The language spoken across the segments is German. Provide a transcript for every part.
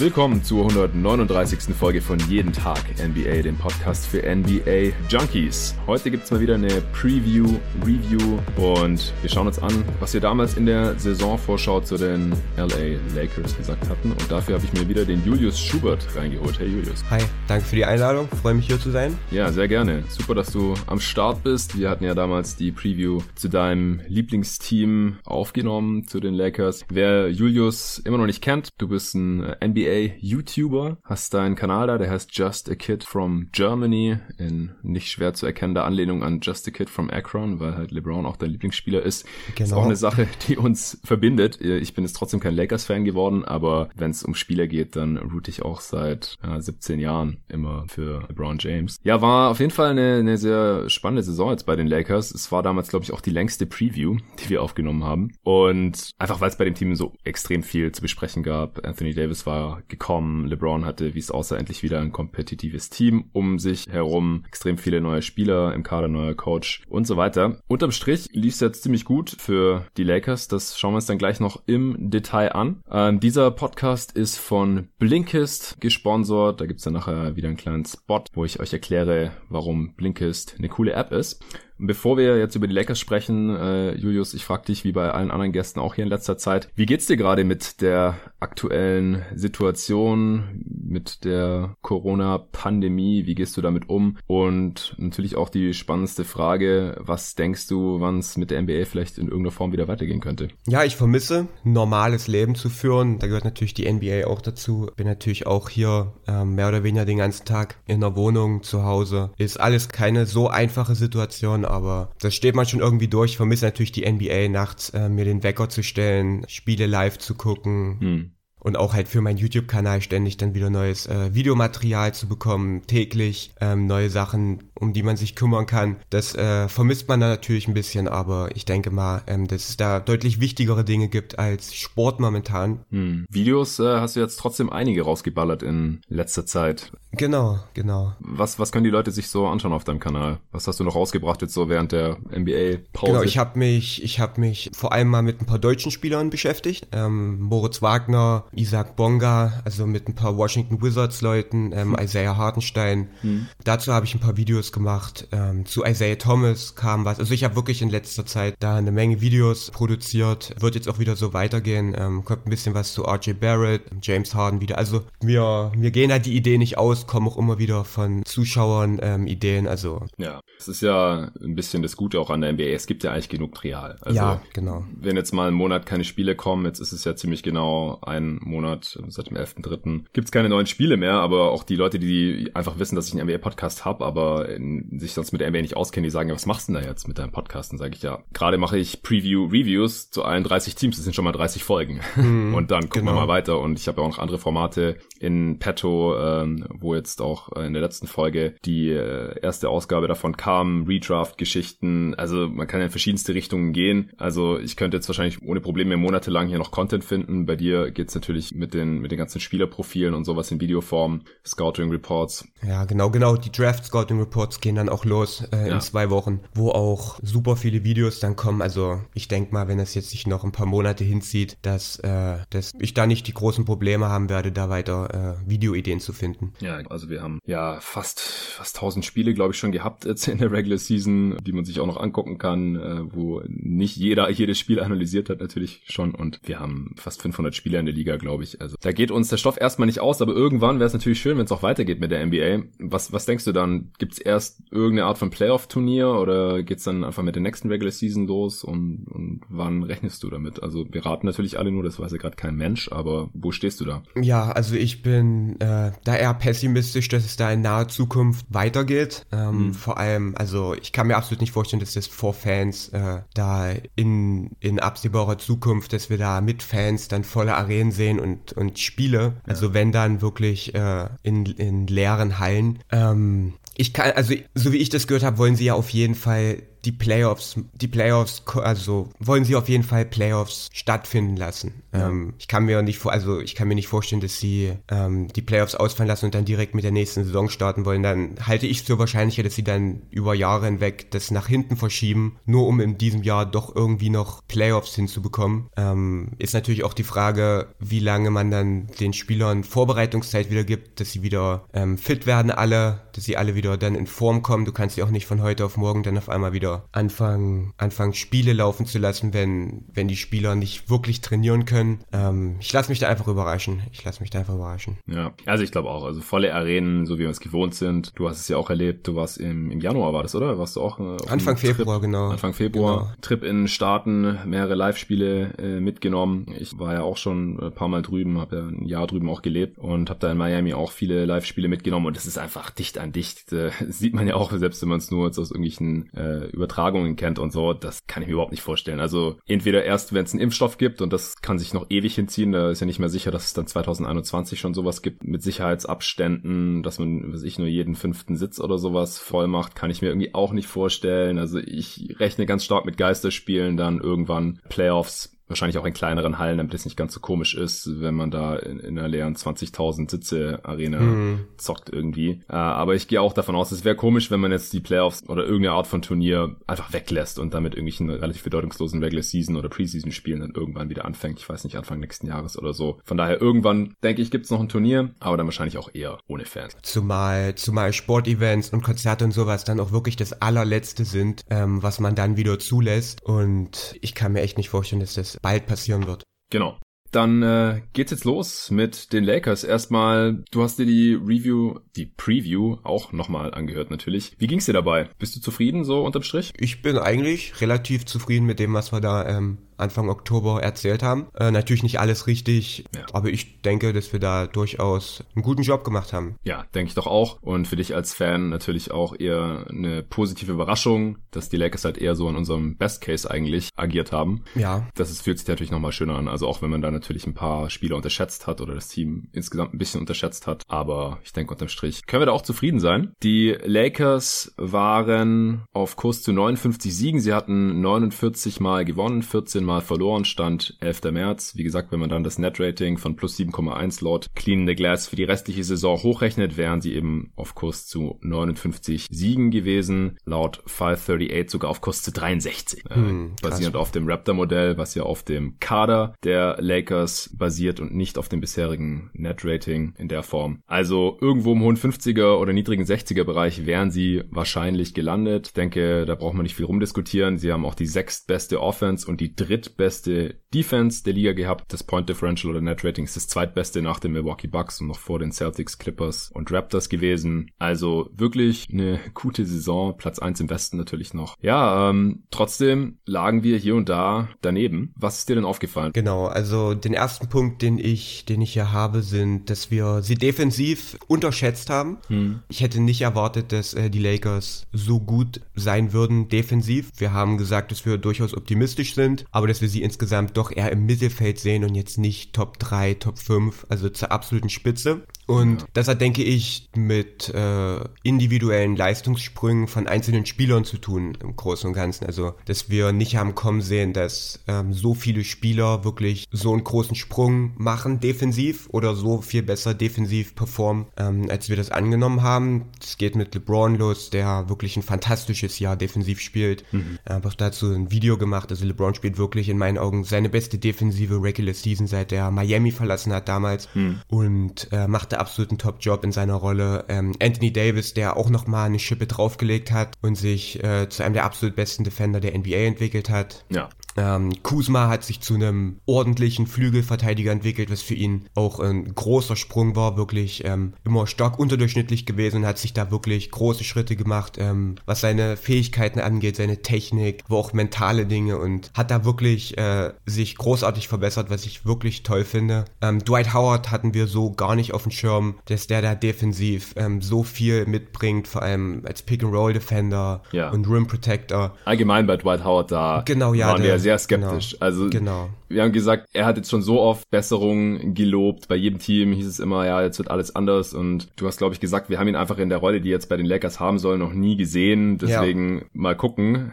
Willkommen zur 139. Folge von Jeden Tag NBA, dem Podcast für NBA Junkies. Heute gibt's mal wieder eine Preview, Review und wir schauen uns an, was wir damals in der Saisonvorschau zu den LA Lakers gesagt hatten. Und dafür habe ich mir wieder den Julius Schubert reingeholt. Hey Julius. Hi, danke für die Einladung. Freue mich hier zu sein. Ja, sehr gerne. Super, dass du am Start bist. Wir hatten ja damals die Preview zu deinem Lieblingsteam aufgenommen, zu den Lakers. Wer Julius immer noch nicht kennt, du bist ein NBA NBA-YouTuber, hast deinen Kanal da, der heißt Just a Kid from Germany, in nicht schwer zu erkennender Anlehnung an Just a Kid from Akron, weil halt LeBron auch dein Lieblingsspieler ist. Genau. Ist auch eine Sache, die uns verbindet. Ich bin jetzt trotzdem kein Lakers-Fan geworden, aber wenn es um Spieler geht, dann route ich auch seit ja, 17 Jahren immer für LeBron James. Ja, war auf jeden Fall eine, eine sehr spannende Saison jetzt bei den Lakers. Es war damals, glaube ich, auch die längste Preview, die wir aufgenommen haben. Und einfach, weil es bei dem Team so extrem viel zu besprechen gab. Anthony Davis war gekommen. LeBron hatte, wie es aussah, endlich wieder ein kompetitives Team um sich herum. Extrem viele neue Spieler im Kader, neuer Coach und so weiter. Unterm Strich lief es jetzt ziemlich gut für die Lakers. Das schauen wir uns dann gleich noch im Detail an. Ähm, dieser Podcast ist von Blinkist gesponsert. Da gibt's dann nachher wieder einen kleinen Spot, wo ich euch erkläre, warum Blinkist eine coole App ist. Bevor wir jetzt über die Lakers sprechen, äh, Julius, ich frage dich, wie bei allen anderen Gästen auch hier in letzter Zeit, wie geht's dir gerade mit der aktuellen Situation, mit der Corona-Pandemie? Wie gehst du damit um? Und natürlich auch die spannendste Frage, was denkst du, wann es mit der NBA vielleicht in irgendeiner Form wieder weitergehen könnte? Ja, ich vermisse, normales Leben zu führen. Da gehört natürlich die NBA auch dazu. Bin natürlich auch hier äh, mehr oder weniger den ganzen Tag in der Wohnung, zu Hause. Ist alles keine so einfache Situation aber das steht man schon irgendwie durch. Ich vermisse natürlich die NBA nachts, äh, mir den Wecker zu stellen, Spiele live zu gucken. Hm und auch halt für meinen YouTube-Kanal ständig dann wieder neues äh, Videomaterial zu bekommen, täglich ähm, neue Sachen, um die man sich kümmern kann. Das äh, vermisst man da natürlich ein bisschen, aber ich denke mal, ähm, dass es da deutlich wichtigere Dinge gibt als Sport momentan. Hm. Videos äh, hast du jetzt trotzdem einige rausgeballert in letzter Zeit. Genau, genau. Was, was können die Leute sich so anschauen auf deinem Kanal? Was hast du noch rausgebracht jetzt so während der NBA-Pause? Genau, ich habe mich, ich habe mich vor allem mal mit ein paar deutschen Spielern beschäftigt. Ähm, Moritz Wagner, Isaac Bonga, also mit ein paar Washington Wizards Leuten, ähm, hm. Isaiah Hartenstein. Hm. Dazu habe ich ein paar Videos gemacht. Ähm, zu Isaiah Thomas kam was. Also ich habe wirklich in letzter Zeit da eine Menge Videos produziert. Wird jetzt auch wieder so weitergehen. Ähm, kommt ein bisschen was zu RJ Barrett, James Harden wieder. Also mir, mir gehen halt die Ideen nicht aus, kommen auch immer wieder von Zuschauern ähm, Ideen. Also ja, es ist ja ein bisschen das Gute auch an der NBA. Es gibt ja eigentlich genug Trial. Also, ja, genau. Wenn jetzt mal einen Monat keine Spiele kommen, jetzt ist es ja ziemlich genau ein Monat, seit dem 11.3. Gibt es keine neuen Spiele mehr, aber auch die Leute, die einfach wissen, dass ich einen NBA-Podcast habe, aber sich sonst mit NBA nicht auskennen, die sagen, ja, was machst du denn da jetzt mit deinem Podcast? Dann sage ich ja, gerade mache ich Preview-Reviews zu allen 30 Teams, das sind schon mal 30 Folgen. Hm, und dann gucken genau. wir mal weiter. Und ich habe ja auch noch andere Formate in petto, ähm, wo jetzt auch in der letzten Folge die äh, erste Ausgabe davon kam, Redraft-Geschichten. Also man kann ja in verschiedenste Richtungen gehen. Also ich könnte jetzt wahrscheinlich ohne Probleme monatelang hier noch Content finden. Bei dir geht's natürlich mit den, mit den ganzen Spielerprofilen und sowas in Videoform, Scouting Reports. Ja, genau, genau. Die Draft Scouting Reports gehen dann auch los äh, ja. in zwei Wochen, wo auch super viele Videos dann kommen. Also ich denke mal, wenn das jetzt sich noch ein paar Monate hinzieht, dass, äh, dass ich da nicht die großen Probleme haben werde, da weiter äh, Videoideen zu finden. Ja, also wir haben ja fast, fast 1000 Spiele, glaube ich, schon gehabt jetzt in der Regular Season, die man sich auch noch angucken kann, äh, wo nicht jeder jedes Spiel analysiert hat natürlich schon und wir haben fast 500 Spieler in der Liga, glaube ich. Also da geht uns der Stoff erstmal nicht aus, aber irgendwann wäre es natürlich schön, wenn es auch weitergeht mit der NBA. Was, was denkst du dann? Gibt es erst irgendeine Art von Playoff-Turnier oder geht es dann einfach mit der nächsten Regular Season los und, und wann rechnest du damit? Also wir raten natürlich alle nur, das weiß ja gerade kein Mensch, aber wo stehst du da? Ja, also ich bin äh, da eher pessimistisch dass es da in naher Zukunft weitergeht. Ähm, mhm. Vor allem, also ich kann mir absolut nicht vorstellen, dass das vor Fans äh, da in, in absehbarer Zukunft, dass wir da mit Fans dann volle Arenen sehen und, und Spiele. Ja. Also wenn dann wirklich äh, in, in leeren Hallen. Ähm, ich kann, also so wie ich das gehört habe, wollen sie ja auf jeden Fall die Playoffs, die Playoffs, also wollen sie auf jeden Fall Playoffs stattfinden lassen. Ja. Ähm, ich kann mir nicht vor, also ich kann mir nicht vorstellen, dass sie ähm, die Playoffs ausfallen lassen und dann direkt mit der nächsten Saison starten wollen. Dann halte ich es für wahrscheinlicher, dass sie dann über Jahre hinweg das nach hinten verschieben, nur um in diesem Jahr doch irgendwie noch Playoffs hinzubekommen. Ähm, ist natürlich auch die Frage, wie lange man dann den Spielern Vorbereitungszeit wieder gibt, dass sie wieder ähm, fit werden alle, dass sie alle wieder dann in Form kommen. Du kannst sie auch nicht von heute auf morgen dann auf einmal wieder anfangen, anfangen Spiele laufen zu lassen, wenn, wenn die Spieler nicht wirklich trainieren können. Ähm, ich lasse mich da einfach überraschen. Ich lasse mich da einfach überraschen. Ja, also ich glaube auch. Also volle Arenen, so wie wir es gewohnt sind. Du hast es ja auch erlebt. Du warst im, im Januar, war das, oder? Warst du auch? Äh, Anfang Februar, Trip, genau. Anfang Februar. Genau. Trip in Staaten, mehrere Live-Spiele äh, mitgenommen. Ich war ja auch schon ein paar Mal drüben, habe ja ein Jahr drüben auch gelebt und habe da in Miami auch viele Live-Spiele mitgenommen und es ist einfach dicht an dicht. Äh, sieht man ja auch, selbst wenn man es nur jetzt aus irgendwelchen äh, Übertragungen kennt und so, das kann ich mir überhaupt nicht vorstellen. Also entweder erst, wenn es einen Impfstoff gibt und das kann sich noch ewig hinziehen, da ist ja nicht mehr sicher, dass es dann 2021 schon sowas gibt mit Sicherheitsabständen, dass man, weiß ich, nur jeden fünften Sitz oder sowas voll macht, kann ich mir irgendwie auch nicht vorstellen. Also ich rechne ganz stark mit Geisterspielen dann irgendwann Playoffs wahrscheinlich auch in kleineren Hallen, damit es nicht ganz so komisch ist, wenn man da in, in einer leeren 20.000 Sitze Arena mhm. zockt irgendwie. Äh, aber ich gehe auch davon aus, es wäre komisch, wenn man jetzt die Playoffs oder irgendeine Art von Turnier einfach weglässt und damit irgendwelchen relativ bedeutungslosen Regular Season oder Preseason Spielen dann irgendwann wieder anfängt. Ich weiß nicht, Anfang nächsten Jahres oder so. Von daher irgendwann, denke ich, gibt's noch ein Turnier, aber dann wahrscheinlich auch eher ohne Fans. Zumal, zumal Sportevents und Konzerte und sowas dann auch wirklich das allerletzte sind, ähm, was man dann wieder zulässt. Und ich kann mir echt nicht vorstellen, dass das bald passieren wird. Genau. Dann äh, geht's jetzt los mit den Lakers. Erstmal, du hast dir die Review, die Preview auch nochmal angehört natürlich. Wie ging's dir dabei? Bist du zufrieden so unterm Strich? Ich bin eigentlich relativ zufrieden mit dem, was wir da ähm, Anfang Oktober erzählt haben. Äh, natürlich nicht alles richtig, ja. aber ich denke, dass wir da durchaus einen guten Job gemacht haben. Ja, denke ich doch auch. Und für dich als Fan natürlich auch eher eine positive Überraschung, dass die Lakers halt eher so in unserem Best Case eigentlich agiert haben. Ja. Das ist, fühlt sich natürlich nochmal schöner an. Also auch wenn man da natürlich ein paar Spieler unterschätzt hat oder das Team insgesamt ein bisschen unterschätzt hat. Aber ich denke unterm Strich können wir da auch zufrieden sein. Die Lakers waren auf Kurs zu 59 Siegen. Sie hatten 49 Mal gewonnen, 14 Mal verloren, stand 11. März. Wie gesagt, wenn man dann das Net-Rating von plus 7,1 laut Clean the Glass für die restliche Saison hochrechnet, wären sie eben auf Kurs zu 59 Siegen gewesen. Laut 538 sogar auf Kurs zu 63. Äh, hm, äh, basierend auf dem Raptor-Modell, was ja auf dem Kader der Lakers basiert und nicht auf dem bisherigen Net-Rating in der Form. Also irgendwo im hohen 50er oder niedrigen 60er Bereich wären sie wahrscheinlich gelandet. Ich denke, da braucht man nicht viel rumdiskutieren. Sie haben auch die sechstbeste Offense und die dritt drittbeste Defense der Liga gehabt. Das Point Differential oder Net Rating ist das zweitbeste nach den Milwaukee Bucks und noch vor den Celtics, Clippers und Raptors gewesen. Also wirklich eine gute Saison. Platz eins im Westen natürlich noch. Ja, ähm, trotzdem lagen wir hier und da daneben. Was ist dir denn aufgefallen? Genau, also den ersten Punkt, den ich, den ich hier habe, sind, dass wir sie defensiv unterschätzt haben. Hm. Ich hätte nicht erwartet, dass äh, die Lakers so gut sein würden defensiv. Wir haben gesagt, dass wir durchaus optimistisch sind, aber das dass wir sie insgesamt doch eher im Mittelfeld sehen und jetzt nicht Top 3, Top 5, also zur absoluten Spitze. Und ja. das hat, denke ich, mit äh, individuellen Leistungssprüngen von einzelnen Spielern zu tun im Großen und Ganzen. Also, dass wir nicht haben kommen sehen, dass ähm, so viele Spieler wirklich so einen großen Sprung machen defensiv oder so viel besser defensiv performen, ähm, als wir das angenommen haben. Es geht mit LeBron los, der wirklich ein fantastisches Jahr defensiv spielt. Mhm. Ich habe auch dazu ein Video gemacht. Also LeBron spielt wirklich in meinen Augen seine beste defensive Regular Season, seit er Miami verlassen hat damals mhm. und äh, macht absoluten Top-Job in seiner Rolle. Ähm, Anthony Davis, der auch nochmal eine Schippe draufgelegt hat und sich äh, zu einem der absolut besten Defender der NBA entwickelt hat. Ja. Ähm, Kuzma hat sich zu einem ordentlichen Flügelverteidiger entwickelt, was für ihn auch ein großer Sprung war, wirklich ähm, immer stark unterdurchschnittlich gewesen, hat sich da wirklich große Schritte gemacht, ähm, was seine Fähigkeiten angeht, seine Technik, wo auch mentale Dinge und hat da wirklich äh, sich großartig verbessert, was ich wirklich toll finde. Ähm, Dwight Howard hatten wir so gar nicht auf dem Schirm, dass der da defensiv ähm, so viel mitbringt, vor allem als Pick-and-Roll-Defender ja. und Rim-Protector. Allgemein bei Dwight Howard da genau, ja, waren der, wir sehr skeptisch. Genau, also genau. wir haben gesagt, er hat jetzt schon so oft Besserungen gelobt. Bei jedem Team hieß es immer, ja, jetzt wird alles anders und du hast, glaube ich, gesagt, wir haben ihn einfach in der Rolle, die jetzt bei den Lakers haben soll, noch nie gesehen. Deswegen ja. mal gucken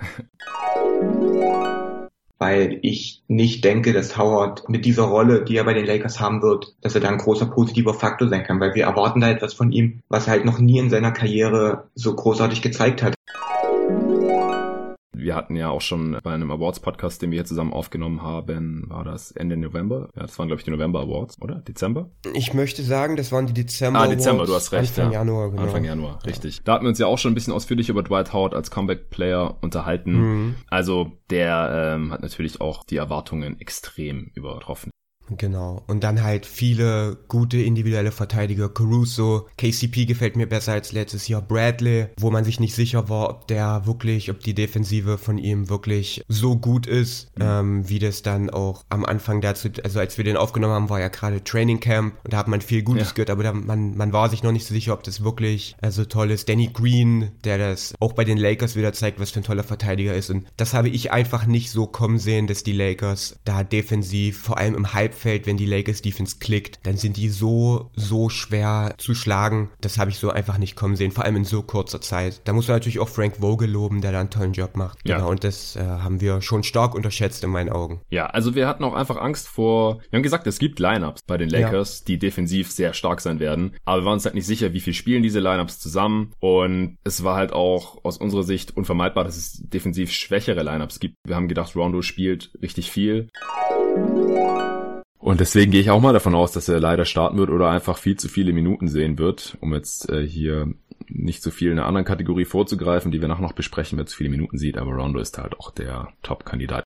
weil ich nicht denke, dass Howard mit dieser Rolle, die er bei den Lakers haben wird, dass er da ein großer positiver Faktor sein kann, weil wir erwarten da etwas von ihm, was er halt noch nie in seiner Karriere so großartig gezeigt hat. Wir hatten ja auch schon bei einem Awards-Podcast, den wir hier zusammen aufgenommen haben, war das Ende November? Ja, das waren, glaube ich, die November Awards, oder? Dezember? Ich möchte sagen, das waren die Dezember Awards. Ah, Dezember, du hast recht. Anfang ja. Januar, genau. Anfang Januar, richtig. Ja. Da hatten wir uns ja auch schon ein bisschen ausführlich über Dwight Howard als Comeback-Player unterhalten. Mhm. Also der ähm, hat natürlich auch die Erwartungen extrem übertroffen. Genau. Und dann halt viele gute individuelle Verteidiger. Caruso, KCP gefällt mir besser als letztes Jahr. Bradley, wo man sich nicht sicher war, ob der wirklich, ob die Defensive von ihm wirklich so gut ist, mhm. ähm, wie das dann auch am Anfang dazu, also als wir den aufgenommen haben, war ja gerade Training Camp und da hat man viel Gutes ja. gehört, aber da, man, man war sich noch nicht so sicher, ob das wirklich äh, so toll ist. Danny Green, der das auch bei den Lakers wieder zeigt, was für ein toller Verteidiger ist. Und das habe ich einfach nicht so kommen sehen, dass die Lakers da defensiv, vor allem im Halb Halbfeld, wenn die Lakers Defense klickt, dann sind die so, so schwer zu schlagen. Das habe ich so einfach nicht kommen sehen, vor allem in so kurzer Zeit. Da muss man natürlich auch Frank Vogel loben, der da einen tollen Job macht. Ja. Genau, und das äh, haben wir schon stark unterschätzt in meinen Augen. Ja, also wir hatten auch einfach Angst vor, wir haben gesagt, es gibt Lineups bei den Lakers, ja. die defensiv sehr stark sein werden, aber wir waren uns halt nicht sicher, wie viel spielen diese Lineups zusammen und es war halt auch aus unserer Sicht unvermeidbar, dass es defensiv schwächere Lineups gibt. Wir haben gedacht, Rondo spielt richtig viel. Und deswegen gehe ich auch mal davon aus, dass er leider starten wird oder einfach viel zu viele Minuten sehen wird, um jetzt äh, hier nicht so viel in einer anderen Kategorie vorzugreifen, die wir nachher noch besprechen, wer zu viele Minuten sieht, aber Rondo ist halt auch der Top-Kandidat.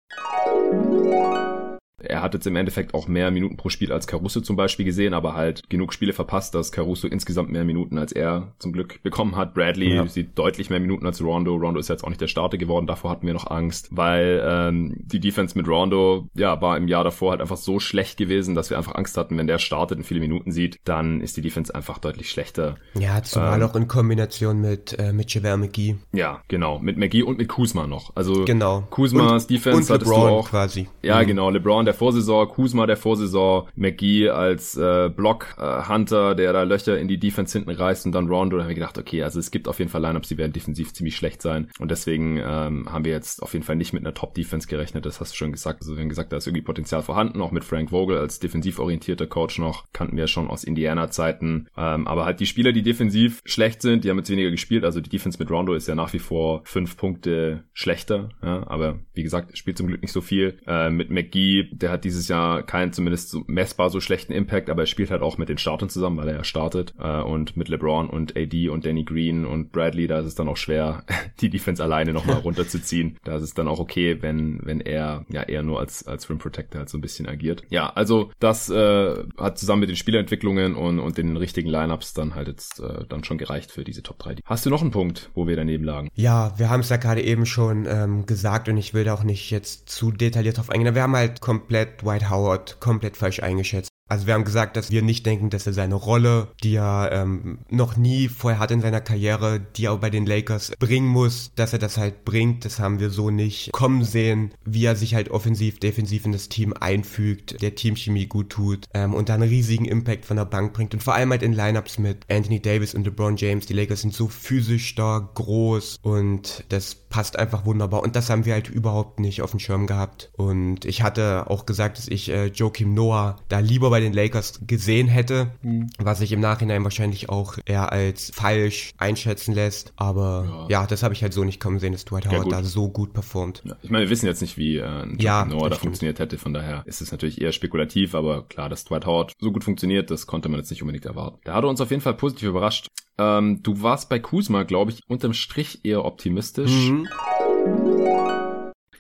Er hat jetzt im Endeffekt auch mehr Minuten pro Spiel als Caruso zum Beispiel gesehen, aber halt genug Spiele verpasst, dass Caruso insgesamt mehr Minuten als er zum Glück bekommen hat. Bradley ja. sieht deutlich mehr Minuten als Rondo. Rondo ist jetzt auch nicht der Starter geworden, davor hatten wir noch Angst, weil ähm, die Defense mit Rondo ja war im Jahr davor halt einfach so schlecht gewesen, dass wir einfach Angst hatten, wenn der startet und viele Minuten sieht, dann ist die Defense einfach deutlich schlechter. Ja, zumal ähm, auch in Kombination mit äh, mit Javel McGee. Ja, genau, mit McGee und mit Kuzma noch. Also genau. Kuzmas und, Defense und LeBron auch quasi. Ja, mhm. genau, LeBron der Vorsaison, Kuzma der Vorsaison, McGee als äh, Block-Hunter, äh, der da Löcher in die Defense hinten reißt und dann Rondo. Da haben wir gedacht, okay, also es gibt auf jeden Fall Lineups, die werden defensiv ziemlich schlecht sein. Und deswegen ähm, haben wir jetzt auf jeden Fall nicht mit einer Top-Defense gerechnet. Das hast du schon gesagt. Also wir haben gesagt, da ist irgendwie Potenzial vorhanden, auch mit Frank Vogel als defensiv orientierter Coach noch. Kannten wir schon aus Indiana-Zeiten. Ähm, aber halt die Spieler, die defensiv schlecht sind, die haben jetzt weniger gespielt. Also die Defense mit Rondo ist ja nach wie vor fünf Punkte schlechter. Ja, aber wie gesagt, spielt zum Glück nicht so viel. Äh, mit McGee, der hat dieses Jahr keinen zumindest so messbar so schlechten Impact, aber er spielt halt auch mit den Startern zusammen, weil er ja startet. Äh, und mit LeBron und AD und Danny Green und Bradley, da ist es dann auch schwer, die Defense alleine nochmal runterzuziehen. Da ist es dann auch okay, wenn, wenn er ja eher nur als, als Rim Protector halt so ein bisschen agiert. Ja, also das äh, hat zusammen mit den Spielerentwicklungen und, und den richtigen Lineups dann halt jetzt äh, dann schon gereicht für diese Top 3. Hast du noch einen Punkt, wo wir daneben lagen? Ja, wir haben es ja gerade eben schon ähm, gesagt und ich will da auch nicht jetzt zu detailliert drauf eingehen. Wir haben halt komplett White House Howard komplett falsch eingeschätzt. Also wir haben gesagt, dass wir nicht denken, dass er seine Rolle, die er ähm, noch nie vorher hat in seiner Karriere, die er auch bei den Lakers bringen muss, dass er das halt bringt. Das haben wir so nicht kommen sehen, wie er sich halt offensiv, defensiv in das Team einfügt, der Teamchemie gut tut ähm, und dann einen riesigen Impact von der Bank bringt. Und vor allem halt in Lineups mit Anthony Davis und LeBron James. Die Lakers sind so physisch stark, groß und das passt einfach wunderbar. Und das haben wir halt überhaupt nicht auf dem Schirm gehabt. Und ich hatte auch gesagt, dass ich äh, Joakim Noah da lieber bei bei den Lakers gesehen hätte, mhm. was sich im Nachhinein wahrscheinlich auch eher als falsch einschätzen lässt. Aber ja, ja das habe ich halt so nicht kommen sehen, dass Dwight Howard ja, da so gut performt. Ja, ich meine, wir wissen jetzt nicht, wie äh, ein ja, Noah da funktioniert hätte, von daher ist es natürlich eher spekulativ, aber klar, dass Dwight Howard so gut funktioniert, das konnte man jetzt nicht unbedingt erwarten. Da hat er uns auf jeden Fall positiv überrascht. Ähm, du warst bei Kuzma, glaube ich, unterm Strich eher optimistisch. Mhm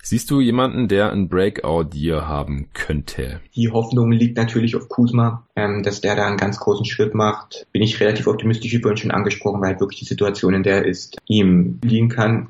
Siehst du jemanden, der ein Breakout Year haben könnte? Die Hoffnung liegt natürlich auf Kuzma, ähm, dass der da einen ganz großen Schritt macht. Bin ich relativ optimistisch, wie vorhin schon angesprochen, weil wirklich die Situation, in der er ist, ihm liegen kann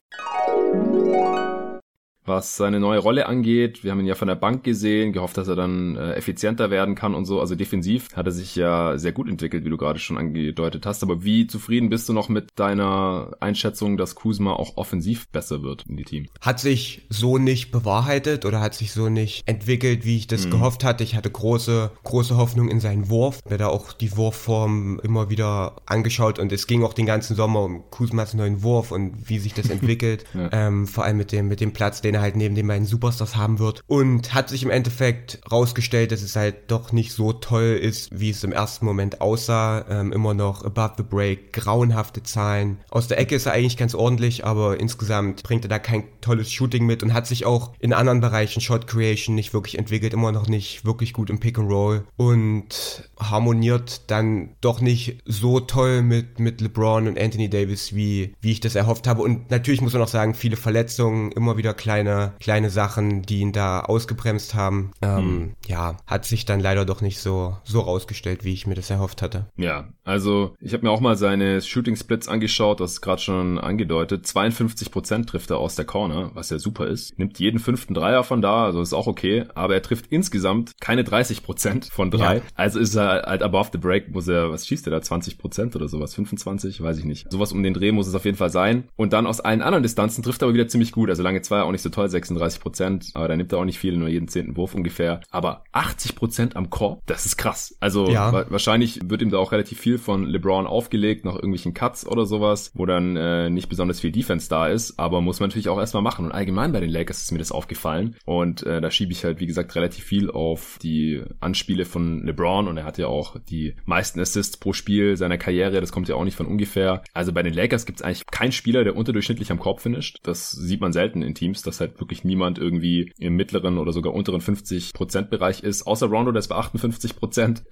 was seine neue Rolle angeht. Wir haben ihn ja von der Bank gesehen, gehofft, dass er dann äh, effizienter werden kann und so. Also defensiv hat er sich ja sehr gut entwickelt, wie du gerade schon angedeutet hast. Aber wie zufrieden bist du noch mit deiner Einschätzung, dass Kuzma auch offensiv besser wird in die Team? Hat sich so nicht bewahrheitet oder hat sich so nicht entwickelt, wie ich das mhm. gehofft hatte. Ich hatte große, große Hoffnung in seinen Wurf. Mir da auch die Wurfform immer wieder angeschaut und es ging auch den ganzen Sommer um Kuzmas neuen Wurf und wie sich das entwickelt. ja. ähm, vor allem mit dem, mit dem Platz, den er halt neben den beiden Superstars haben wird. Und hat sich im Endeffekt rausgestellt, dass es halt doch nicht so toll ist, wie es im ersten Moment aussah. Ähm, immer noch above the break, grauenhafte Zahlen. Aus der Ecke ist er eigentlich ganz ordentlich, aber insgesamt bringt er da kein tolles Shooting mit und hat sich auch in anderen Bereichen Shot Creation nicht wirklich entwickelt, immer noch nicht wirklich gut im Pick and Roll und harmoniert dann doch nicht so toll mit, mit LeBron und Anthony Davis, wie, wie ich das erhofft habe. Und natürlich muss man auch sagen, viele Verletzungen, immer wieder kleine kleine, Sachen, die ihn da ausgebremst haben. Ähm, hm. Ja, hat sich dann leider doch nicht so, so rausgestellt, wie ich mir das erhofft hatte. Ja, also ich habe mir auch mal seine Shooting Splits angeschaut, das ist gerade schon angedeutet. 52% trifft er aus der Corner, was ja super ist. Nimmt jeden fünften Dreier von da, also ist auch okay. Aber er trifft insgesamt keine 30% von drei. Ja. Also ist er halt above the break, muss er, was schießt er da? 20% oder sowas? 25? Weiß ich nicht. Sowas um den Dreh muss es auf jeden Fall sein. Und dann aus allen anderen Distanzen trifft er aber wieder ziemlich gut. Also lange zwei auch nicht so toll, 36 Prozent, aber da nimmt er auch nicht viel, nur jeden zehnten Wurf ungefähr. Aber 80 Prozent am Korb, das ist krass. Also ja. wa wahrscheinlich wird ihm da auch relativ viel von LeBron aufgelegt, noch irgendwelchen Cuts oder sowas, wo dann äh, nicht besonders viel Defense da ist, aber muss man natürlich auch erstmal machen. Und allgemein bei den Lakers ist mir das aufgefallen. Und äh, da schiebe ich halt, wie gesagt, relativ viel auf die Anspiele von LeBron und er hat ja auch die meisten Assists pro Spiel seiner Karriere, das kommt ja auch nicht von ungefähr. Also bei den Lakers gibt es eigentlich keinen Spieler, der unterdurchschnittlich am Korb finisht. Das sieht man selten in Teams, dass halt wirklich niemand irgendwie im mittleren oder sogar unteren 50% Bereich ist, außer Rondo, der ist bei 58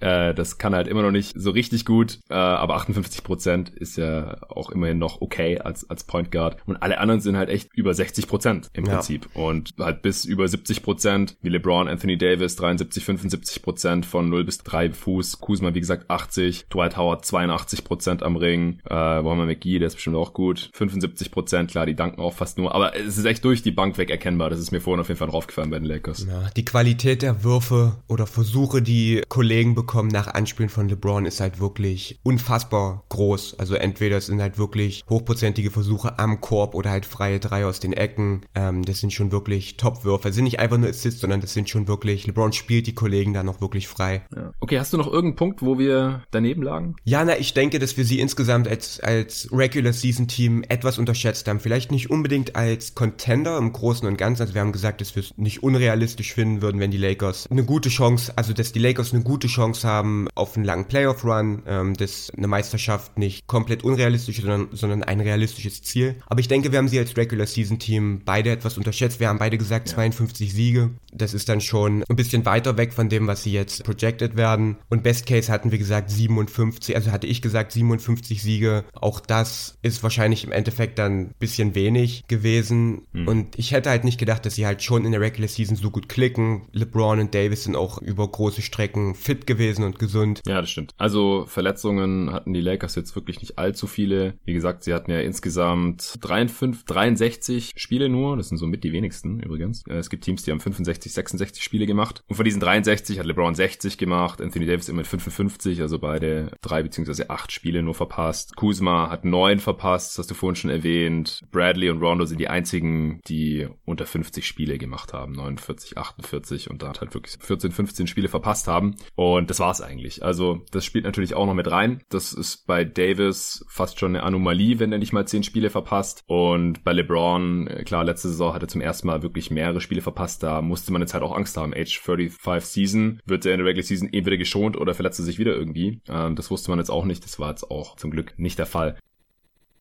Äh, das kann halt immer noch nicht so richtig gut, äh, aber 58% ist ja auch immerhin noch okay als, als Point Guard. Und alle anderen sind halt echt über 60% im ja. Prinzip. Und halt bis über 70% wie LeBron, Anthony Davis, 73, 75% von 0 bis 3 Fuß. Kuzma, wie gesagt, 80. Dwight Howard, 82% am Ring. Äh, wir McGee, der ist bestimmt auch gut. 75% klar, die danken auch fast nur. Aber es ist echt durch die Bank weg erkennbar. Das ist mir vorhin auf jeden Fall draufgefallen bei den Lakers. Ja, die Qualität der Würfe oder Versuche, die Kollegen bekommen nach Anspielen von LeBron, ist halt wirklich unfassbar groß. Also entweder es sind halt wirklich hochprozentige Versuche am Korb oder halt freie Drei aus den Ecken. Ähm, das sind schon wirklich Top-Würfe. Das sind nicht einfach nur Assists, sondern das sind schon wirklich, LeBron spielt die Kollegen da noch wirklich frei. Ja. Okay, hast du noch irgendeinen Punkt, wo wir daneben lagen? Ja, na, ich denke, dass wir sie insgesamt als, als Regular Season Team etwas unterschätzt haben. Vielleicht nicht unbedingt als Contender im Großen und Ganzen. Also wir haben gesagt, dass wir es nicht unrealistisch finden würden, wenn die Lakers eine gute Chance, also dass die Lakers eine gute Chance haben auf einen langen Playoff-Run, ähm, dass eine Meisterschaft nicht komplett unrealistisch ist, sondern, sondern ein realistisches Ziel. Aber ich denke, wir haben sie als Regular-Season-Team beide etwas unterschätzt. Wir haben beide gesagt, ja. 52 Siege. Das ist dann schon ein bisschen weiter weg von dem, was sie jetzt projected werden. Und Best Case hatten wir gesagt 57, also hatte ich gesagt 57 Siege. Auch das ist wahrscheinlich im Endeffekt dann ein bisschen wenig gewesen. Mhm. Und ich hätte halt nicht gedacht, dass sie halt schon in der Regular Season so gut klicken. LeBron und Davis sind auch über große Strecken fit gewesen und gesund. Ja, das stimmt. Also Verletzungen hatten die Lakers jetzt wirklich nicht allzu viele. Wie gesagt, sie hatten ja insgesamt 53, 63 Spiele nur. Das sind somit die wenigsten übrigens. Äh, es gibt Teams, die haben 65, 66 Spiele gemacht. Und von diesen 63 hat LeBron 60 gemacht, Anthony Davis immer mit 55, also beide drei beziehungsweise acht Spiele nur verpasst. Kuzma hat neun verpasst, das hast du vorhin schon erwähnt. Bradley und Rondo sind die einzigen, die unter 50 Spiele gemacht haben. 49, 48 und da halt wirklich 14, 15 Spiele verpasst haben. Und das war's eigentlich. Also das spielt natürlich auch noch mit rein. Das ist bei Davis fast schon eine Anomalie, wenn er nicht mal 10 Spiele verpasst. Und bei LeBron, äh, klar, letzte Saison hat er zum ersten Mal wirklich mehrere Spiele verpasst. Da musste man jetzt halt auch Angst haben. Age 35 Season wird er in der Regular Season entweder geschont oder verletzt er sich wieder irgendwie. Ähm, das wusste man jetzt auch nicht. Das war jetzt auch zum Glück nicht der Fall.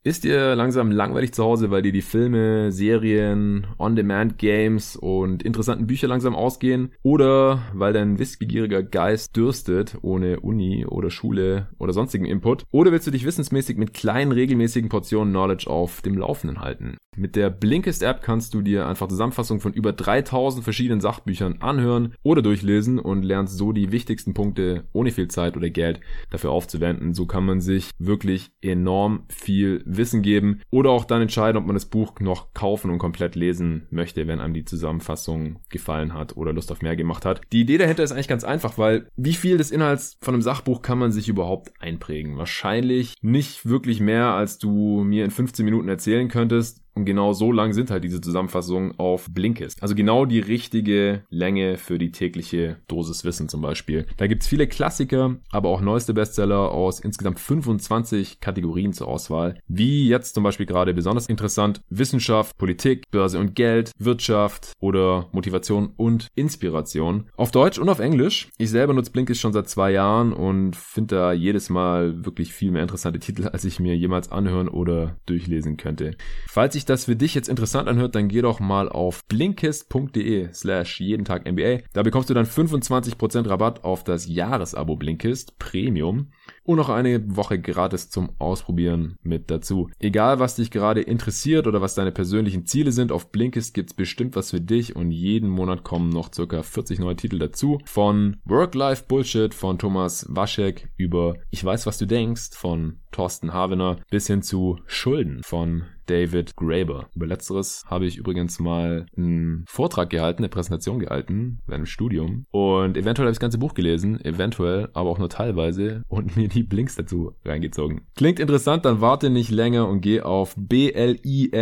Ist dir langsam langweilig zu Hause, weil dir die Filme, Serien, On-Demand-Games und interessanten Bücher langsam ausgehen? Oder weil dein wissbegieriger Geist dürstet, ohne Uni oder Schule oder sonstigen Input? Oder willst du dich wissensmäßig mit kleinen, regelmäßigen Portionen Knowledge auf dem Laufenden halten? Mit der Blinkist App kannst du dir einfach Zusammenfassungen von über 3000 verschiedenen Sachbüchern anhören oder durchlesen und lernst so die wichtigsten Punkte ohne viel Zeit oder Geld dafür aufzuwenden. So kann man sich wirklich enorm viel Wissen geben oder auch dann entscheiden, ob man das Buch noch kaufen und komplett lesen möchte, wenn einem die Zusammenfassung gefallen hat oder Lust auf mehr gemacht hat. Die Idee dahinter ist eigentlich ganz einfach, weil wie viel des Inhalts von einem Sachbuch kann man sich überhaupt einprägen? Wahrscheinlich nicht wirklich mehr, als du mir in 15 Minuten erzählen könntest. Und genau so lang sind halt diese Zusammenfassungen auf Blinkist. Also genau die richtige Länge für die tägliche Dosis Wissen zum Beispiel. Da gibt's viele Klassiker, aber auch neueste Bestseller aus insgesamt 25 Kategorien zur Auswahl. Wie jetzt zum Beispiel gerade besonders interessant Wissenschaft, Politik, Börse und Geld, Wirtschaft oder Motivation und Inspiration. Auf Deutsch und auf Englisch. Ich selber nutze Blinkist schon seit zwei Jahren und finde da jedes Mal wirklich viel mehr interessante Titel, als ich mir jemals anhören oder durchlesen könnte. Falls ich das für dich jetzt interessant anhört, dann geh doch mal auf blinkist.de slash jeden Tag NBA. Da bekommst du dann 25% Rabatt auf das Jahresabo Blinkist Premium und noch eine Woche gratis zum Ausprobieren mit dazu. Egal, was dich gerade interessiert oder was deine persönlichen Ziele sind, auf Blinkist gibt's bestimmt was für dich und jeden Monat kommen noch circa 40 neue Titel dazu. Von Work-Life Bullshit von Thomas Waschek über Ich weiß, was du denkst von Thorsten Havener bis hin zu Schulden von David Graeber. Über letzteres habe ich übrigens mal einen Vortrag gehalten, eine Präsentation gehalten bei einem Studium und eventuell habe ich das ganze Buch gelesen, eventuell aber auch nur teilweise und mir die Blinks dazu reingezogen. Klingt interessant, dann warte nicht länger und geh auf blinkist.de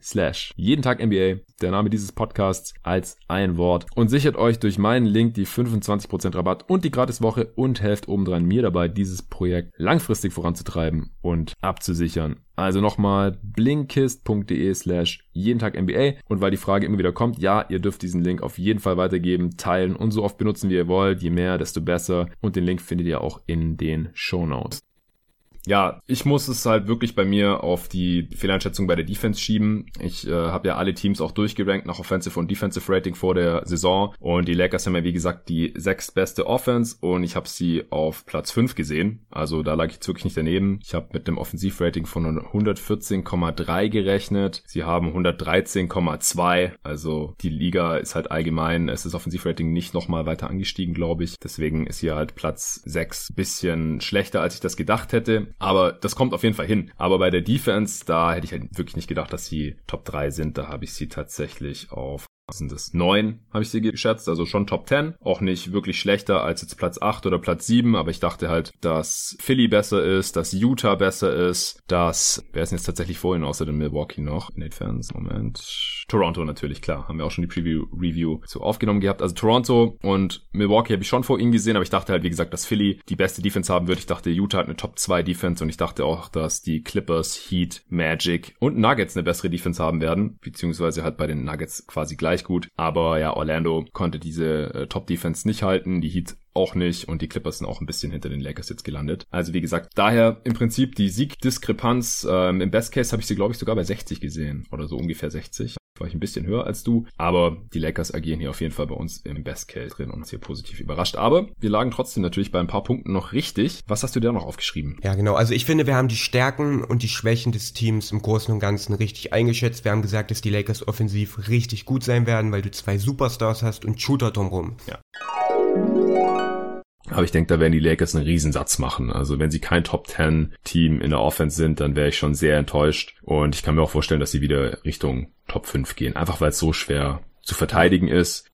slash jeden Tag NBA, der Name dieses Podcasts als ein Wort und sichert euch durch meinen Link die 25% Rabatt und die Gratiswoche und helft obendrein mir dabei, dieses Projekt langfristig voranzutreiben und abzusichern. Also nochmal blinkist.de slash jeden Tag NBA. Und weil die Frage immer wieder kommt, ja, ihr dürft diesen Link auf jeden Fall weitergeben, teilen und so oft benutzen, wie ihr wollt. Je mehr, desto besser. Und den Link findet ihr auch in den Show Notes ja, ich muss es halt wirklich bei mir auf die Fehleinschätzung bei der Defense schieben. Ich äh, habe ja alle Teams auch durchgerankt nach Offensive und Defensive Rating vor der Saison und die Lakers haben ja wie gesagt die sechstbeste Offense und ich habe sie auf Platz 5 gesehen. Also da lag ich jetzt wirklich nicht daneben. Ich habe mit dem Offensivrating von 114,3 gerechnet. Sie haben 113,2. Also die Liga ist halt allgemein, es ist Offensivrating nicht nochmal weiter angestiegen, glaube ich. Deswegen ist hier halt Platz 6 bisschen schlechter, als ich das gedacht hätte. Aber das kommt auf jeden Fall hin. Aber bei der Defense, da hätte ich halt wirklich nicht gedacht, dass sie Top 3 sind. Da habe ich sie tatsächlich auf was sind das? Neun habe ich sie geschätzt, also schon Top 10. Auch nicht wirklich schlechter als jetzt Platz 8 oder Platz 7, aber ich dachte halt, dass Philly besser ist, dass Utah besser ist, dass, wer ist denn jetzt tatsächlich vorhin außer dem Milwaukee noch? Nate Fans, Moment. Toronto natürlich, klar, haben wir auch schon die Preview-Review so aufgenommen gehabt. Also Toronto und Milwaukee habe ich schon vor ihnen gesehen, aber ich dachte halt, wie gesagt, dass Philly die beste Defense haben wird. Ich dachte, Utah hat eine Top 2 Defense und ich dachte auch, dass die Clippers, Heat, Magic und Nuggets eine bessere Defense haben werden, beziehungsweise halt bei den Nuggets quasi gleich gleich gut. Aber ja, Orlando konnte diese äh, Top-Defense nicht halten. Die Heat auch nicht und die Clippers sind auch ein bisschen hinter den Lakers jetzt gelandet. Also wie gesagt, daher im Prinzip die Siegdiskrepanz. Ähm, Im Best Case habe ich sie, glaube ich, sogar bei 60 gesehen oder so ungefähr 60 war ich ein bisschen höher als du, aber die Lakers agieren hier auf jeden Fall bei uns im Best Case drin und uns hier positiv überrascht. Aber wir lagen trotzdem natürlich bei ein paar Punkten noch richtig. Was hast du da noch aufgeschrieben? Ja, genau. Also ich finde, wir haben die Stärken und die Schwächen des Teams im Großen und Ganzen richtig eingeschätzt. Wir haben gesagt, dass die Lakers offensiv richtig gut sein werden, weil du zwei Superstars hast und Shooter drumherum. Ja. Aber ich denke, da werden die Lakers einen Riesensatz machen. Also wenn sie kein Top 10 Team in der Offense sind, dann wäre ich schon sehr enttäuscht. Und ich kann mir auch vorstellen, dass sie wieder Richtung Top 5 gehen. Einfach weil es so schwer zu verteidigen ist.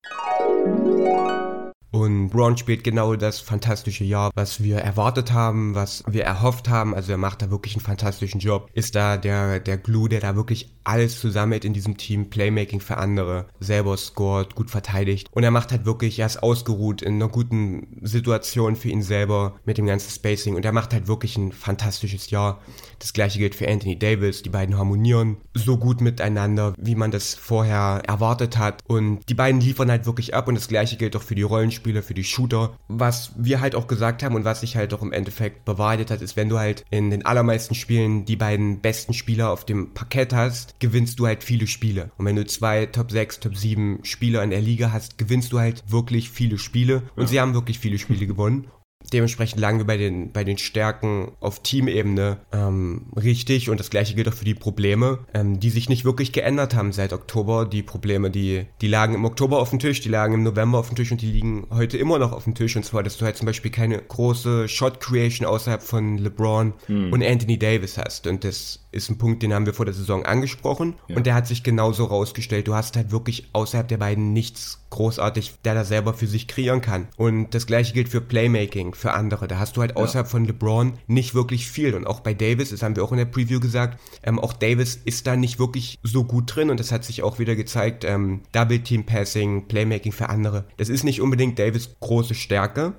Und Braun spielt genau das fantastische Jahr, was wir erwartet haben, was wir erhofft haben. Also er macht da wirklich einen fantastischen Job. Ist da der, der Glue, der da wirklich alles zusammelt in diesem Team. Playmaking für andere, selber scored, gut verteidigt. Und er macht halt wirklich, er ist ausgeruht in einer guten Situation für ihn selber mit dem ganzen Spacing. Und er macht halt wirklich ein fantastisches Jahr. Das gleiche gilt für Anthony Davis. Die beiden harmonieren so gut miteinander, wie man das vorher erwartet hat. Und die beiden liefern halt wirklich ab. Und das gleiche gilt auch für die Rollenspieler Ballspieler, für die Shooter. Was wir halt auch gesagt haben und was sich halt auch im Endeffekt bewahrheitet hat, ist, wenn du halt in den allermeisten Spielen die beiden besten Spieler auf dem Parkett hast, gewinnst du halt viele Spiele. Und wenn du zwei Top 6, Top 7 Spieler in der Liga hast, gewinnst du halt wirklich viele Spiele. Und ja. sie haben wirklich viele Spiele gewonnen dementsprechend lagen wir bei den, bei den Stärken auf Teamebene ähm, richtig und das gleiche gilt auch für die Probleme, ähm, die sich nicht wirklich geändert haben seit Oktober. Die Probleme, die, die lagen im Oktober auf dem Tisch, die lagen im November auf dem Tisch und die liegen heute immer noch auf dem Tisch. Und zwar, dass du halt zum Beispiel keine große Shot Creation außerhalb von LeBron hm. und Anthony Davis hast. Und das ist ein Punkt, den haben wir vor der Saison angesprochen ja. und der hat sich genauso rausgestellt. Du hast halt wirklich außerhalb der beiden nichts großartig, der da selber für sich kreieren kann. Und das gleiche gilt für Playmaking, für andere. Da hast du halt außerhalb ja. von LeBron nicht wirklich viel. Und auch bei Davis, das haben wir auch in der Preview gesagt, ähm, auch Davis ist da nicht wirklich so gut drin und das hat sich auch wieder gezeigt. Ähm, Double Team Passing, Playmaking für andere. Das ist nicht unbedingt Davis große Stärke.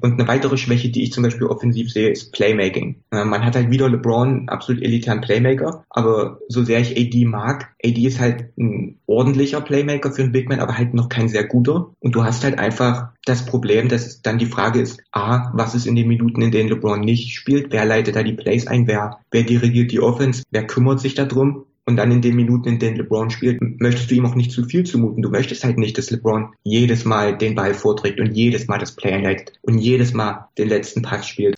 Und eine weitere Schwäche, die ich zum Beispiel offensiv sehe, ist Playmaking. Äh, man hat halt wieder LeBron, absolut elitären Playmaker, aber so sehr ich AD mag, AD ist halt ein ordentlicher Playmaker für einen Big Man, aber halt noch kein sehr guter. Und du hast halt einfach das Problem, dass dann die Frage ist, A, was ist in den Minuten, in denen LeBron nicht spielt? Wer leitet da die Plays ein? Wer, wer dirigiert die Offense? Wer kümmert sich darum? Und dann in den Minuten, in denen LeBron spielt, möchtest du ihm auch nicht zu viel zumuten. Du möchtest halt nicht, dass LeBron jedes Mal den Ball vorträgt und jedes Mal das Play einleitet und jedes Mal den letzten Pass spielt.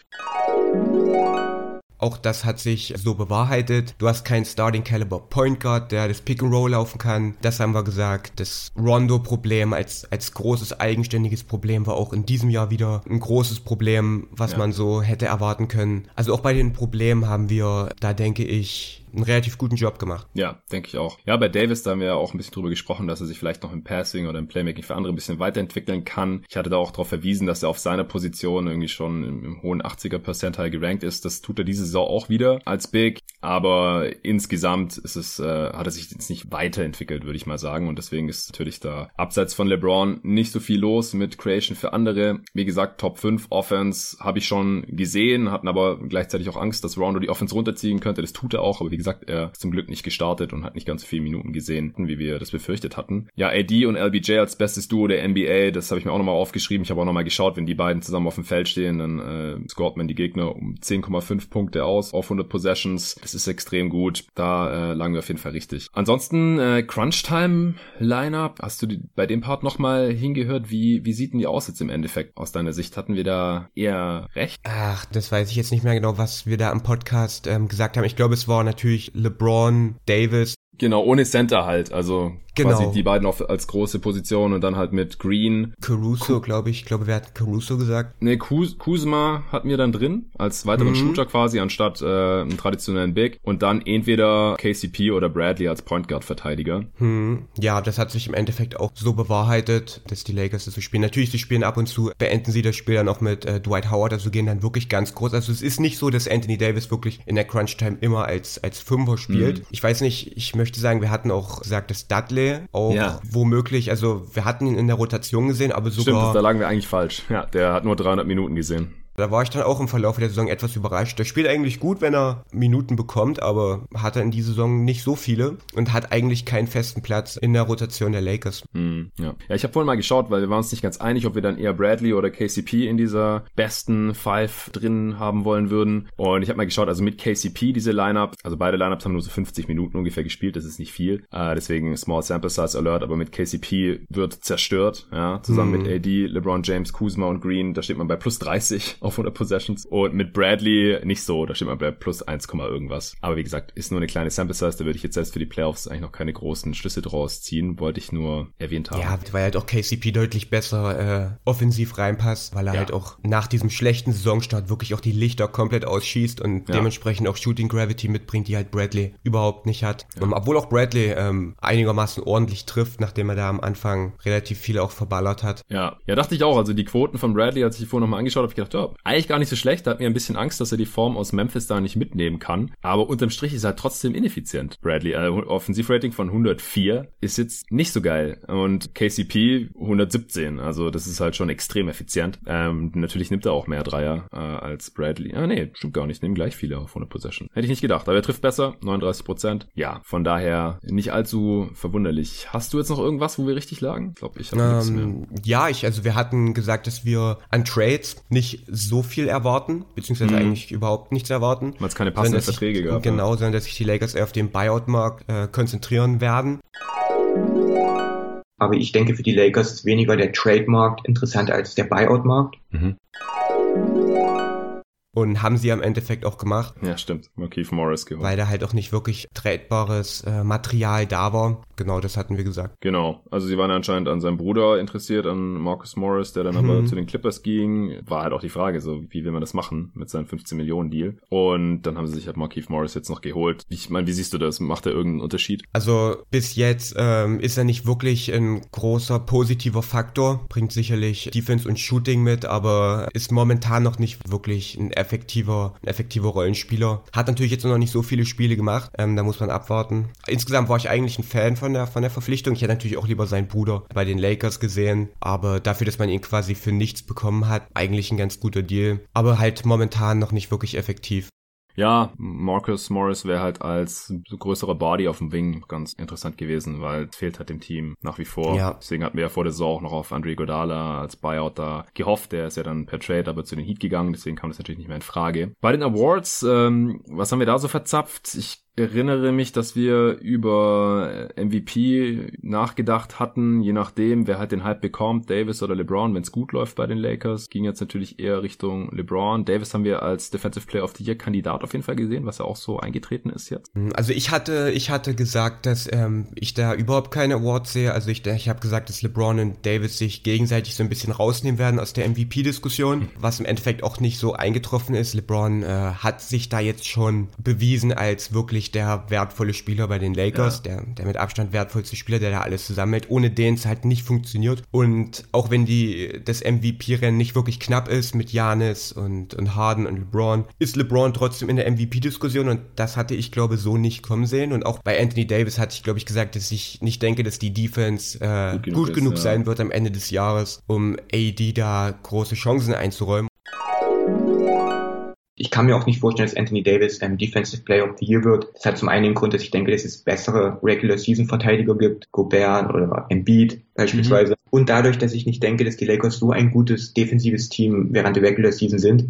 Auch das hat sich so bewahrheitet. Du hast keinen Starting Caliber Point Guard, der das Pick and Roll laufen kann. Das haben wir gesagt. Das Rondo-Problem als, als großes eigenständiges Problem war auch in diesem Jahr wieder ein großes Problem, was ja. man so hätte erwarten können. Also auch bei den Problemen haben wir, da denke ich, einen relativ guten Job gemacht. Ja, denke ich auch. Ja, bei Davis, da haben wir ja auch ein bisschen drüber gesprochen, dass er sich vielleicht noch im Passing oder im Playmaking für andere ein bisschen weiterentwickeln kann. Ich hatte da auch darauf verwiesen, dass er auf seiner Position irgendwie schon im, im hohen 80er Percentile gerankt ist. Das tut er diese Saison auch wieder als Big. Aber insgesamt ist es, äh, hat er sich jetzt nicht weiterentwickelt, würde ich mal sagen. Und deswegen ist natürlich da abseits von LeBron nicht so viel los mit Creation für andere. Wie gesagt, Top 5 Offense habe ich schon gesehen, hatten aber gleichzeitig auch Angst, dass Rondo die Offense runterziehen könnte. Das tut er auch, aber wie gesagt, er ist zum Glück nicht gestartet und hat nicht ganz so viele Minuten gesehen, wie wir das befürchtet hatten. Ja, AD und LBJ als bestes Duo der NBA, das habe ich mir auch nochmal aufgeschrieben. Ich habe auch nochmal geschaut, wenn die beiden zusammen auf dem Feld stehen, dann äh, scoret man die Gegner um 10,5 Punkte aus auf 100 Possessions. Das ist extrem gut. Da äh, lagen wir auf jeden Fall richtig. Ansonsten äh, Crunch-Time Lineup. Hast du die, bei dem Part nochmal hingehört? Wie, wie sieht denn die aus jetzt im Endeffekt aus deiner Sicht? Hatten wir da eher recht? Ach, das weiß ich jetzt nicht mehr genau, was wir da im Podcast ähm, gesagt haben. Ich glaube, es war natürlich LeBron, Davis. Genau, ohne Center halt. Also Genau. Quasi die beiden auf, als große Position und dann halt mit Green. Caruso, glaube ich. Ich glaube, wer hat Caruso gesagt? Nee, Kuzma hatten wir dann drin, als weiteren mhm. Shooter quasi, anstatt äh, einen traditionellen Big. Und dann entweder KCP oder Bradley als Point Guard Verteidiger. Mhm. Ja, das hat sich im Endeffekt auch so bewahrheitet, dass die Lakers das so spielen. Natürlich, sie spielen ab und zu, beenden sie das Spiel dann auch mit äh, Dwight Howard, also gehen dann wirklich ganz groß. Also es ist nicht so, dass Anthony Davis wirklich in der Crunch Time immer als, als Fünfer spielt. Mhm. Ich weiß nicht, ich möchte sagen, wir hatten auch gesagt, dass Dudley auch ja. womöglich, also wir hatten ihn in der Rotation gesehen, aber sogar... Stimmt, da lagen wir eigentlich falsch. Ja, der hat nur 300 Minuten gesehen. Da war ich dann auch im Verlauf der Saison etwas überrascht. Der spielt eigentlich gut, wenn er Minuten bekommt, aber hat er in dieser Saison nicht so viele und hat eigentlich keinen festen Platz in der Rotation der Lakers. Hm, ja. ja, ich habe vorhin mal geschaut, weil wir waren uns nicht ganz einig, ob wir dann eher Bradley oder KCP in dieser besten Five drin haben wollen würden. Und ich habe mal geschaut, also mit KCP diese Lineup, also beide Lineups haben nur so 50 Minuten ungefähr gespielt, das ist nicht viel. Äh, deswegen Small Sample Size Alert, aber mit KCP wird zerstört, ja, zusammen hm. mit AD, LeBron James, Kuzma und Green, da steht man bei plus 30 auf 100 Possessions. Und mit Bradley nicht so, da steht man bei plus 1, irgendwas. Aber wie gesagt, ist nur eine kleine Sample Size, da würde ich jetzt selbst für die Playoffs eigentlich noch keine großen Schlüsse draus ziehen, wollte ich nur erwähnt haben. Ja, weil halt auch KCP deutlich besser äh, offensiv reinpasst, weil er ja. halt auch nach diesem schlechten Saisonstart wirklich auch die Lichter komplett ausschießt und ja. dementsprechend auch Shooting Gravity mitbringt, die halt Bradley überhaupt nicht hat. Ja. Um, ähm, obwohl auch Bradley ähm, einigermaßen ordentlich trifft, nachdem er da am Anfang relativ viel auch verballert hat. Ja, ja, dachte ich auch. Also die Quoten von Bradley, als ich vorhin nochmal angeschaut habe, ich gedacht, ja, eigentlich gar nicht so schlecht. Da hat mir ein bisschen Angst, dass er die Form aus Memphis da nicht mitnehmen kann. Aber unterm Strich ist er halt trotzdem ineffizient. Bradley, äh, Offensivrating von 104 ist jetzt nicht so geil. Und KCP 117. Also das ist halt schon extrem effizient. Ähm, natürlich nimmt er auch mehr Dreier äh, als Bradley. Ah nee, stimmt gar nicht. Nehmen gleich viele auf 100 Possession. Hätte ich nicht gedacht. Aber er trifft besser. 39 Prozent. Ja, von daher nicht allzu verwunderlich. Hast du jetzt noch irgendwas, wo wir richtig lagen? Ich glaube, ich habe ähm, nichts mehr. Ja, ich, also wir hatten gesagt, dass wir an Trades nicht so viel erwarten, beziehungsweise mhm. eigentlich überhaupt nichts erwarten. Weil es keine passenden Verträge gab. Genau, sondern dass sich die Lakers eher auf den Buyout-Markt äh, konzentrieren werden. Aber ich denke, für die Lakers ist weniger der Trade-Markt interessant als der Buyout-Markt. Mhm. Und haben sie am Endeffekt auch gemacht. Ja, stimmt. Markeith Morris geholt. Weil da halt auch nicht wirklich tradebares äh, Material da war. Genau, das hatten wir gesagt. Genau. Also sie waren anscheinend an seinem Bruder interessiert, an Marcus Morris, der dann mhm. aber zu den Clippers ging. War halt auch die Frage, so wie will man das machen mit seinem 15 Millionen Deal? Und dann haben sie sich halt Markeith Morris jetzt noch geholt. Ich meine, wie siehst du das? Macht er irgendeinen Unterschied? Also bis jetzt ähm, ist er nicht wirklich ein großer positiver Faktor. Bringt sicherlich Defense und Shooting mit, aber ist momentan noch nicht wirklich ein effektiver, ein effektiver Rollenspieler. Hat natürlich jetzt noch nicht so viele Spiele gemacht, ähm, da muss man abwarten. Insgesamt war ich eigentlich ein Fan von der, von der Verpflichtung. Ich hätte natürlich auch lieber seinen Bruder bei den Lakers gesehen, aber dafür, dass man ihn quasi für nichts bekommen hat, eigentlich ein ganz guter Deal. Aber halt momentan noch nicht wirklich effektiv. Ja, Marcus Morris wäre halt als größerer Body auf dem Wing ganz interessant gewesen, weil es fehlt halt dem Team nach wie vor. Ja. Deswegen hatten wir ja vor der Saison auch noch auf Andre Godala als Buyout da gehofft. Der ist ja dann per Trade aber zu den Heat gegangen, deswegen kam das natürlich nicht mehr in Frage. Bei den Awards, ähm, was haben wir da so verzapft? Ich erinnere mich, dass wir über MVP nachgedacht hatten, je nachdem, wer halt den Hype bekommt, Davis oder LeBron, wenn es gut läuft bei den Lakers. Ging jetzt natürlich eher Richtung LeBron. Davis haben wir als Defensive Player of the Year Kandidat auf jeden Fall gesehen, was ja auch so eingetreten ist jetzt. Also ich hatte, ich hatte gesagt, dass ähm, ich da überhaupt keine Awards sehe. Also ich, ich habe gesagt, dass LeBron und Davis sich gegenseitig so ein bisschen rausnehmen werden aus der MVP-Diskussion, mhm. was im Endeffekt auch nicht so eingetroffen ist. LeBron äh, hat sich da jetzt schon bewiesen als wirklich wirklich der wertvolle Spieler bei den Lakers, ja. der, der mit Abstand wertvollste Spieler, der da alles zusammenhält, ohne den es halt nicht funktioniert. Und auch wenn die, das MVP-Rennen nicht wirklich knapp ist mit Janis und, und Harden und LeBron, ist LeBron trotzdem in der MVP-Diskussion und das hatte ich, glaube so nicht kommen sehen. Und auch bei Anthony Davis hatte ich, glaube ich, gesagt, dass ich nicht denke, dass die Defense äh, gut genug, gut genug ist, sein wird am Ende des Jahres, um AD da große Chancen einzuräumen ich kann mir auch nicht vorstellen, dass Anthony Davis ähm, Defensive Player of the Year wird. Das hat zum einen den Grund, dass ich denke, dass es bessere Regular Season Verteidiger gibt, Gobert oder Embiid beispielsweise. Mhm. Und dadurch, dass ich nicht denke, dass die Lakers so ein gutes defensives Team während der Regular Season sind,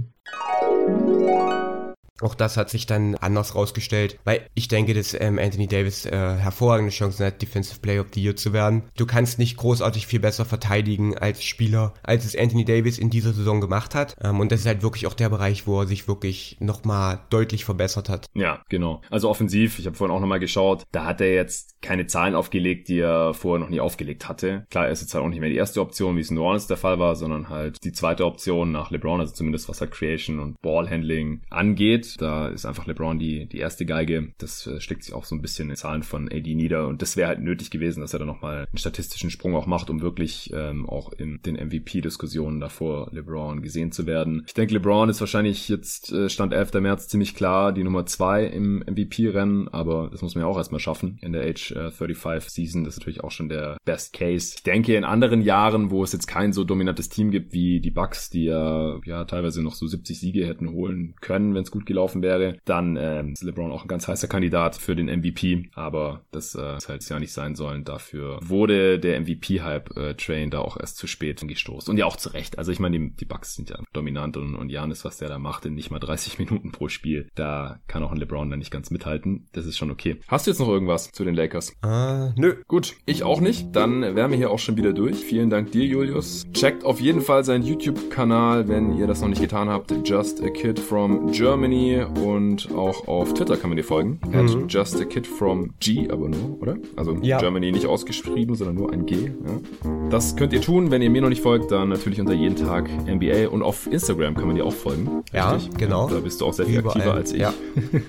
auch das hat sich dann anders rausgestellt, weil ich denke, dass ähm, Anthony Davis äh, hervorragende Chancen hat, Defensive Player of the Year zu werden. Du kannst nicht großartig viel besser verteidigen als Spieler, als es Anthony Davis in dieser Saison gemacht hat. Ähm, und das ist halt wirklich auch der Bereich, wo er sich wirklich nochmal deutlich verbessert hat. Ja, genau. Also offensiv, ich habe vorhin auch nochmal geschaut, da hat er jetzt keine Zahlen aufgelegt, die er vorher noch nie aufgelegt hatte. Klar, er ist jetzt halt auch nicht mehr die erste Option, wie es in New Orleans der Fall war, sondern halt die zweite Option nach LeBron, also zumindest was halt Creation und Ballhandling angeht. Da ist einfach LeBron die, die erste Geige. Das äh, schlägt sich auch so ein bisschen in Zahlen von AD nieder. Und das wäre halt nötig gewesen, dass er dann nochmal einen statistischen Sprung auch macht, um wirklich ähm, auch in den MVP-Diskussionen davor LeBron gesehen zu werden. Ich denke, LeBron ist wahrscheinlich jetzt äh, Stand 11. März ziemlich klar die Nummer zwei im MVP-Rennen, aber das muss man ja auch erstmal schaffen in der Age äh, 35 Season. Das ist natürlich auch schon der Best Case. Ich denke, in anderen Jahren, wo es jetzt kein so dominantes Team gibt wie die Bucks, die ja, ja teilweise noch so 70 Siege hätten holen können, wenn es gut gelaufen wäre, dann ähm, ist LeBron auch ein ganz heißer Kandidat für den MVP. Aber das äh, ist halt ja nicht sein sollen. Dafür wurde der MVP-Hype-Train äh, da auch erst zu spät gestoßen. Und ja auch zu Recht. Also ich meine, die, die Bucks sind ja dominant und, und Janis, was der da macht, in nicht mal 30 Minuten pro Spiel, da kann auch ein LeBron dann nicht ganz mithalten. Das ist schon okay. Hast du jetzt noch irgendwas zu den Lakers? Uh, nö. Gut, ich auch nicht. Dann wären wir hier auch schon wieder durch. Vielen Dank dir, Julius. Checkt auf jeden Fall seinen YouTube-Kanal, wenn ihr das noch nicht getan habt. Just a Kid from Germany Und auch auf Twitter kann man dir folgen. Mhm. Just a kid from G, aber nur, oder? Also ja. Germany nicht ausgeschrieben, sondern nur ein G. Ja. Das könnt ihr tun, wenn ihr mir noch nicht folgt, dann natürlich unter jeden Tag NBA und auf Instagram kann man dir auch folgen. Ja, richtig? genau. Da bist du auch sehr viel Überall. aktiver als ich. Ja.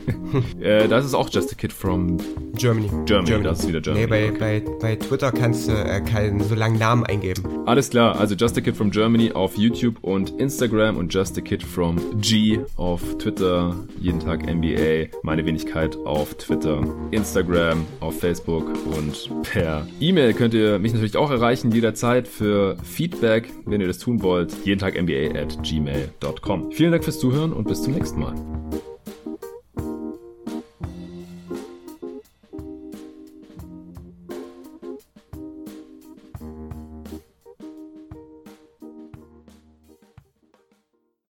äh, das ist auch just a kid from Germany. Germany, Germany. das ist wieder Germany. Nee, bei, okay. bei, bei Twitter kannst du äh, keinen so langen Namen eingeben. Alles klar, also just a kid from Germany auf YouTube und Instagram und just a kid from G auf Twitter, jeden Tag NBA, meine Wenigkeit auf Twitter, Instagram, auf Facebook und per E-Mail könnt ihr mich natürlich auch erreichen, jederzeit für Feedback, wenn ihr das tun wollt, jeden Tag NBA at gmail.com. Vielen Dank fürs Zuhören und bis zum nächsten Mal.